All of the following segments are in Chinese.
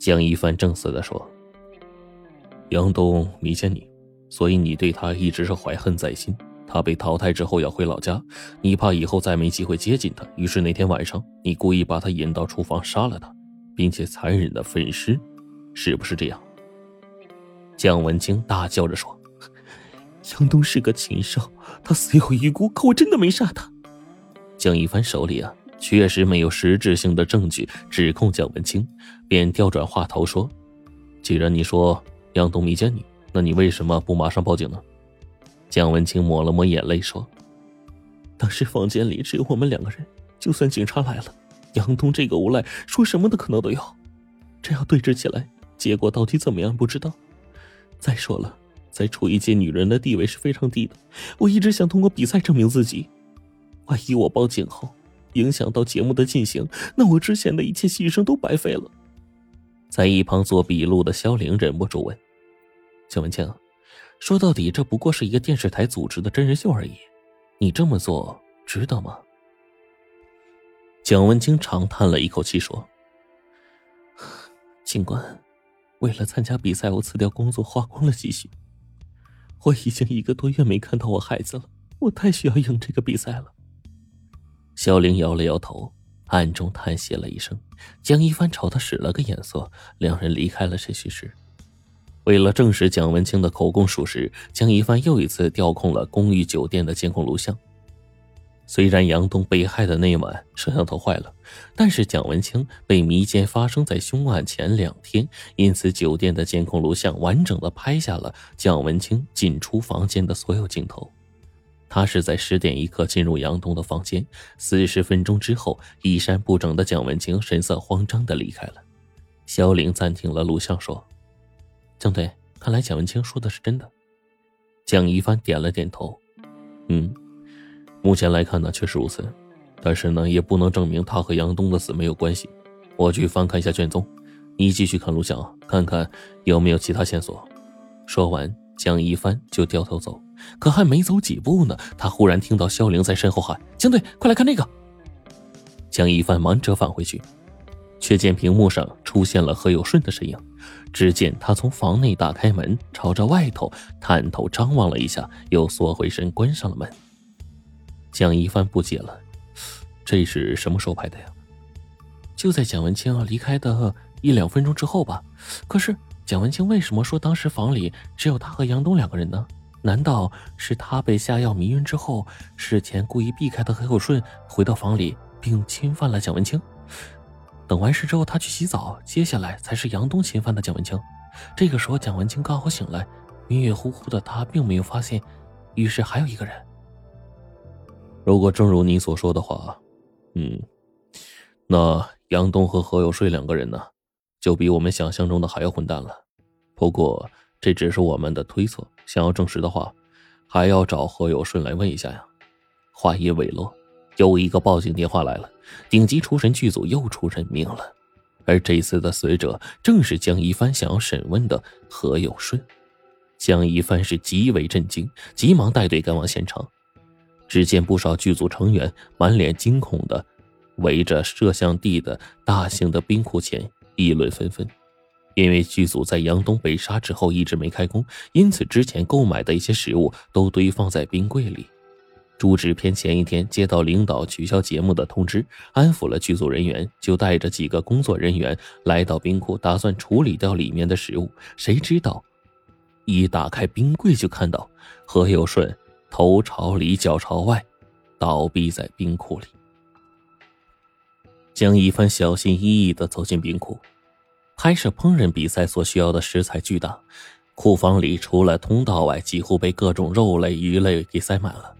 江一帆正色的说：“杨东迷奸你，所以你对他一直是怀恨在心。他被淘汰之后要回老家，你怕以后再没机会接近他，于是那天晚上你故意把他引到厨房杀了他，并且残忍的分尸，是不是这样？”江文清大叫着说：“杨东是个禽兽，他死有余辜，可我真的没杀他。”江一帆手里啊。确实没有实质性的证据指控蒋文清，便调转话头说：“既然你说杨东迷奸你，那你为什么不马上报警呢？”蒋文清抹了抹眼泪说：“当时房间里只有我们两个人，就算警察来了，杨东这个无赖说什么的可能都有。这样对峙起来，结果到底怎么样不知道。再说了，在厨艺界，女人的地位是非常低的。我一直想通过比赛证明自己，万一我报警后……”影响到节目的进行，那我之前的一切牺牲都白费了。在一旁做笔录的肖玲忍不住问：“蒋文清，说到底，这不过是一个电视台组织的真人秀而已，你这么做值得吗？”蒋文清长叹了一口气说：“ 尽管为了参加比赛，我辞掉工作，花光了积蓄，我已经一个多月没看到我孩子了，我太需要赢这个比赛了。”肖玲摇了摇头，暗中叹息了一声。江一帆朝他使了个眼色，两人离开了审讯室。为了证实蒋文清的口供属实，江一帆又一次调控了公寓酒店的监控录像。虽然杨东被害的那晚摄像头坏了，但是蒋文清被迷奸发生在凶案前两天，因此酒店的监控录像完整的拍下了蒋文清进出房间的所有镜头。他是在十点一刻进入杨东的房间，四十分钟之后，衣衫不整的蒋文清神色慌张的离开了。肖玲暂停了录像，说：“江队，看来蒋文清说的是真的。”蒋一帆点了点头：“嗯，目前来看呢，确实如此，但是呢，也不能证明他和杨东的死没有关系。我去翻看一下卷宗，你继续看录像，看看有没有其他线索。”说完，蒋一帆就掉头走。可还没走几步呢，他忽然听到肖玲在身后喊：“江队，快来看那个！”江一帆忙着返回去，却见屏幕上出现了何有顺的身影。只见他从房内打开门，朝着外头探头张望了一下，又缩回身关上了门。江一帆不解了：“这是什么时候拍的呀？”就在蒋文清要离开的一两分钟之后吧。可是蒋文清为什么说当时房里只有他和杨东两个人呢？难道是他被下药迷晕之后，事前故意避开的何有顺回到房里并侵犯了蒋文清？等完事之后，他去洗澡，接下来才是杨东侵犯的蒋文清。这个时候，蒋文清刚好醒来，迷晕糊糊的他并没有发现浴室还有一个人。如果正如你所说的话，嗯，那杨东和何有顺两个人呢，就比我们想象中的还要混蛋了。不过这只是我们的推测。想要证实的话，还要找何有顺来问一下呀。话音未落，又一个报警电话来了。顶级厨神剧组又出人命了，而这次的死者正是江一帆想要审问的何有顺。江一帆是极为震惊，急忙带队赶往现场。只见不少剧组成员满脸惊恐的围着摄像地的大型的冰库前议论纷纷。因为剧组在杨东被杀之后一直没开工，因此之前购买的一些食物都堆放在冰柜里。朱制片前一天接到领导取消节目的通知，安抚了剧组人员，就带着几个工作人员来到冰库，打算处理掉里面的食物。谁知道，一打开冰柜就看到何有顺头朝里脚朝外，倒闭在冰库里。江一帆小心翼翼地走进冰库。拍摄烹饪比赛所需要的食材巨大，库房里除了通道外，几乎被各种肉类、鱼类给塞满了。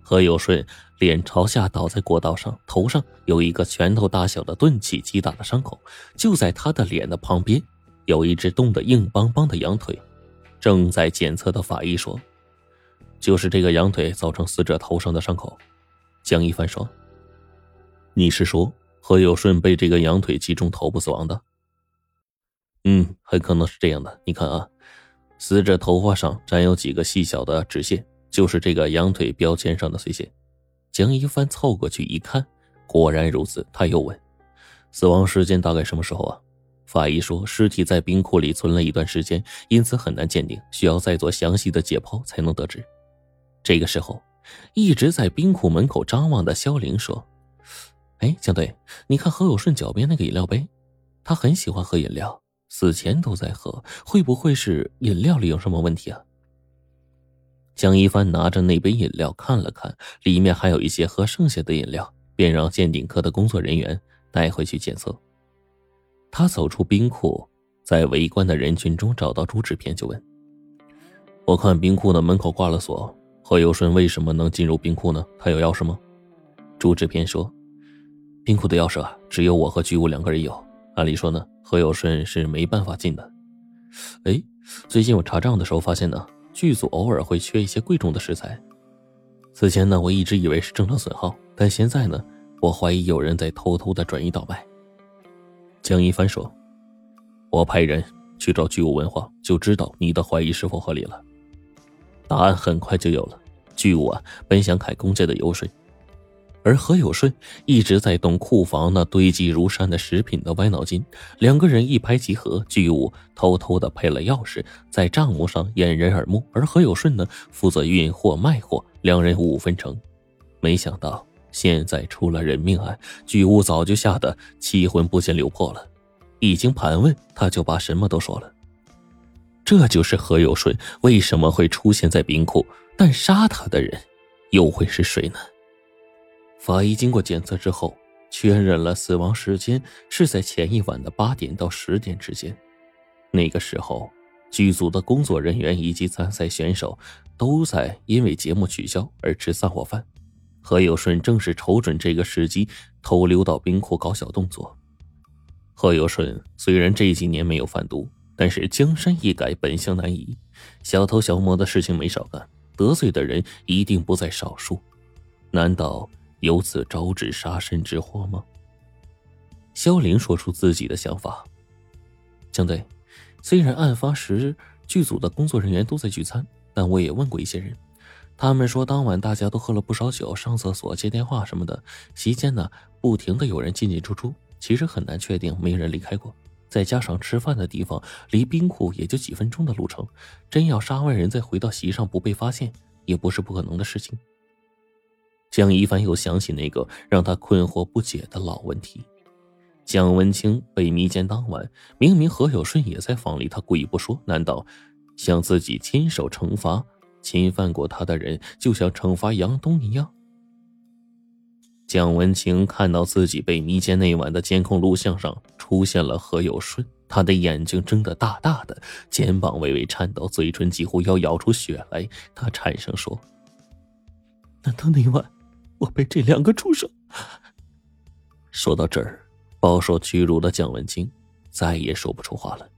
何有顺脸朝下倒在过道上，头上有一个拳头大小的钝器击打的伤口。就在他的脸的旁边，有一只冻得硬邦邦的羊腿。正在检测的法医说：“就是这个羊腿造成死者头上的伤口。”江一帆说：“你是说何有顺被这个羊腿击中头部死亡的？”嗯，很可能是这样的。你看啊，死者头发上沾有几个细小的纸线，就是这个羊腿标签上的碎屑。江一帆凑过去一看，果然如此。他又问：“死亡时间大概什么时候啊？”法医说，尸体在冰库里存了一段时间，因此很难鉴定，需要再做详细的解剖才能得知。这个时候，一直在冰库门口张望的肖玲说：“哎，江队，你看何有顺脚边那个饮料杯，他很喜欢喝饮料，死前都在喝，会不会是饮料里有什么问题啊？”江一帆拿着那杯饮料看了看，里面还有一些喝剩下的饮料，便让鉴定科的工作人员带回去检测。他走出冰库，在围观的人群中找到朱志偏，就问：“我看冰库的门口挂了锁，何有顺为什么能进入冰库呢？他有钥匙吗？”朱志偏说：“冰库的钥匙啊，只有我和巨物两个人有。按理说呢，何有顺是没办法进的。哎，最近我查账的时候发现呢，剧组偶尔会缺一些贵重的食材。此前呢，我一直以为是正常损耗，但现在呢，我怀疑有人在偷偷的转移倒卖。”江一帆说：“我派人去找巨物文化，就知道你的怀疑是否合理了。答案很快就有了。巨物啊，本想开公家的油水，而何有顺一直在动库房那堆积如山的食品的歪脑筋。两个人一拍即合，巨物偷偷的配了钥匙，在账目上掩人耳目，而何有顺呢，负责运货卖货，两人五分成。没想到。”现在出了人命案，巨物早就吓得七魂不见六魄了。一经盘问，他就把什么都说了。这就是何有顺为什么会出现在冰库，但杀他的人又会是谁呢？法医经过检测之后，确认了死亡时间是在前一晚的八点到十点之间。那个时候，剧组的工作人员以及参赛选手都在因为节目取消而吃散伙饭。何有顺正是瞅准这个时机，偷溜到冰库搞小动作。何有顺虽然这几年没有贩毒，但是江山易改，本性难移，小偷小摸的事情没少干，得罪的人一定不在少数。难道由此招致杀身之祸吗？肖玲说出自己的想法：江队，虽然案发时剧组的工作人员都在聚餐，但我也问过一些人。他们说，当晚大家都喝了不少酒，上厕所、接电话什么的。席间呢，不停的有人进进出出，其实很难确定没人离开过。再加上吃饭的地方离冰库也就几分钟的路程，真要杀完人再回到席上不被发现，也不是不可能的事情。江一帆又想起那个让他困惑不解的老问题：蒋文清被迷奸当晚，明明何有顺也在房里，他故意不说，难道想自己亲手惩罚？侵犯过他的人，就像惩罚杨东一样。蒋文清看到自己被迷奸那晚的监控录像上出现了何有顺，他的眼睛睁得大大的，肩膀微微颤抖，嘴唇几乎要咬出血来。他颤声说：“难道那晚我被这两个畜生？”说到这儿，饱受屈辱的蒋文清再也说不出话了。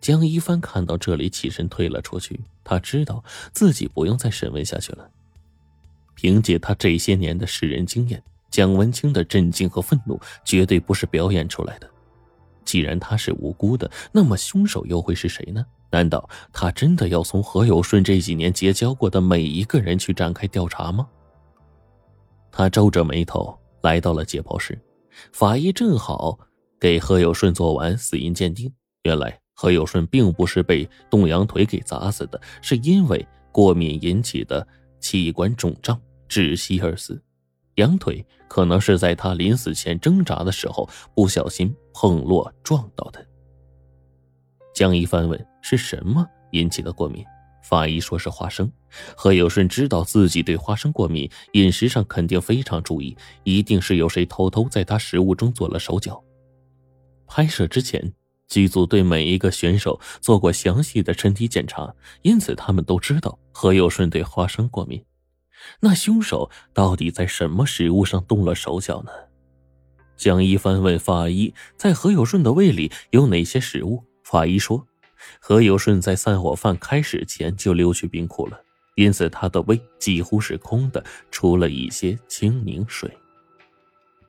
江一帆看到这里，起身退了出去。他知道自己不用再审问下去了。凭借他这些年的识人经验，蒋文清的震惊和愤怒绝对不是表演出来的。既然他是无辜的，那么凶手又会是谁呢？难道他真的要从何有顺这几年结交过的每一个人去展开调查吗？他皱着眉头来到了解剖室，法医正好给何有顺做完死因鉴定。原来。何有顺并不是被冻羊腿给砸死的，是因为过敏引起的器官肿胀窒息而死。羊腿可能是在他临死前挣扎的时候不小心碰落撞到的。江一帆问：“是什么引起的过敏？”法医说是花生。何有顺知道自己对花生过敏，饮食上肯定非常注意，一定是有谁偷偷在他食物中做了手脚。拍摄之前。剧组对每一个选手做过详细的身体检查，因此他们都知道何有顺对花生过敏。那凶手到底在什么食物上动了手脚呢？江一帆问法医：“在何有顺的胃里有哪些食物？”法医说：“何有顺在散伙饭开始前就溜去冰库了，因此他的胃几乎是空的，除了一些清柠水。”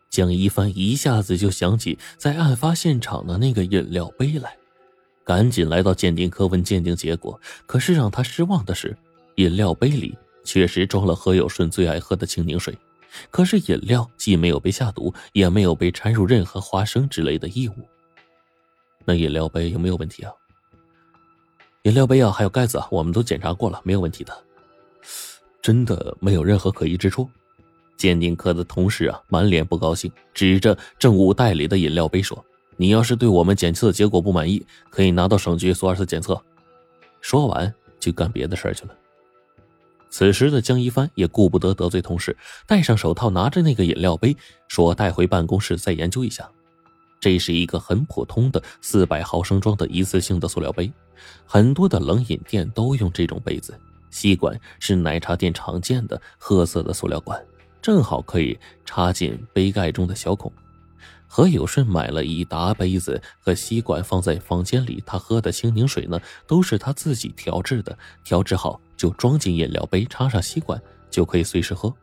江一帆一下子就想起在案发现场的那个饮料杯来，赶紧来到鉴定科问鉴定结果。可是让他失望的是，饮料杯里确实装了何有顺最爱喝的清柠水，可是饮料既没有被下毒，也没有被掺入任何花生之类的异物。那饮料杯有没有问题啊？饮料杯啊，还有盖子啊，我们都检查过了，没有问题的。真的没有任何可疑之处。鉴定科的同事啊，满脸不高兴，指着证物袋里的饮料杯说：“你要是对我们检测结果不满意，可以拿到省局做二次检测。”说完就干别的事去了。此时的江一帆也顾不得得罪同事，戴上手套，拿着那个饮料杯，说：“带回办公室再研究一下。”这是一个很普通的四百毫升装的一次性的塑料杯，很多的冷饮店都用这种杯子。吸管是奶茶店常见的褐色的塑料管，正好可以插进杯盖中的小孔。何有顺买了一沓杯子和吸管放在房间里，他喝的清柠水呢，都是他自己调制的，调制好就装进饮料杯，插上吸管就可以随时喝。